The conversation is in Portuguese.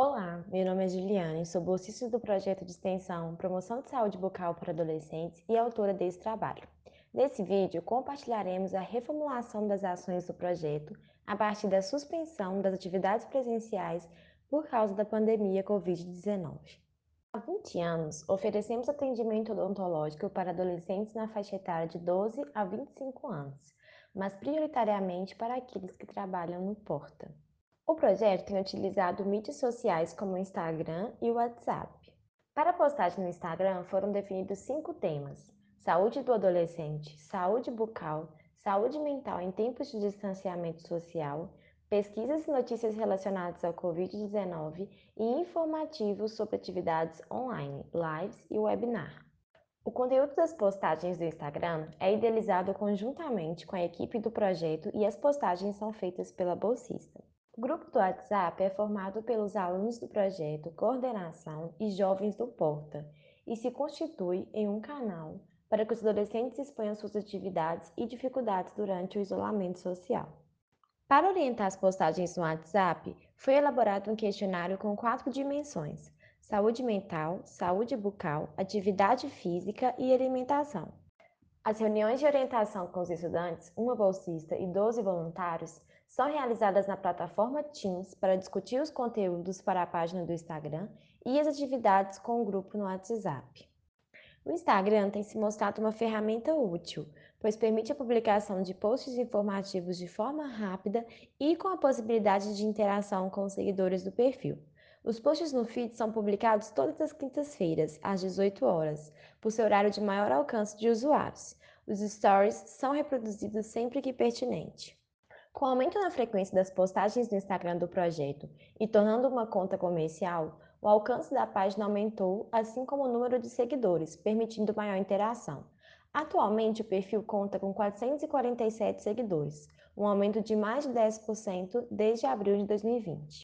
Olá, meu nome é Juliane, sou bolsista do projeto de extensão Promoção de Saúde Bucal para Adolescentes e autora desse trabalho. Nesse vídeo, compartilharemos a reformulação das ações do projeto a partir da suspensão das atividades presenciais por causa da pandemia Covid-19. Há 20 anos, oferecemos atendimento odontológico para adolescentes na faixa etária de 12 a 25 anos, mas prioritariamente para aqueles que trabalham no Porta. O projeto tem utilizado mídias sociais como o Instagram e o WhatsApp. Para a postagem no Instagram foram definidos cinco temas: saúde do adolescente, saúde bucal, saúde mental em tempos de distanciamento social, pesquisas e notícias relacionadas ao Covid-19 e informativos sobre atividades online, lives e webinar. O conteúdo das postagens do Instagram é idealizado conjuntamente com a equipe do projeto e as postagens são feitas pela bolsista. O grupo do WhatsApp é formado pelos alunos do projeto Coordenação e Jovens do Porta e se constitui em um canal para que os adolescentes exponham suas atividades e dificuldades durante o isolamento social. Para orientar as postagens no WhatsApp, foi elaborado um questionário com quatro dimensões: saúde mental, saúde bucal, atividade física e alimentação. As reuniões de orientação com os estudantes, uma bolsista e 12 voluntários, são realizadas na plataforma Teams para discutir os conteúdos para a página do Instagram e as atividades com o grupo no WhatsApp. O Instagram tem se mostrado uma ferramenta útil, pois permite a publicação de posts informativos de forma rápida e com a possibilidade de interação com os seguidores do perfil. Os posts no feed são publicados todas as quintas-feiras, às 18 horas, por seu horário de maior alcance de usuários. Os stories são reproduzidos sempre que pertinente. Com o aumento na frequência das postagens no Instagram do projeto e tornando uma conta comercial, o alcance da página aumentou, assim como o número de seguidores, permitindo maior interação. Atualmente, o perfil conta com 447 seguidores, um aumento de mais de 10% desde abril de 2020.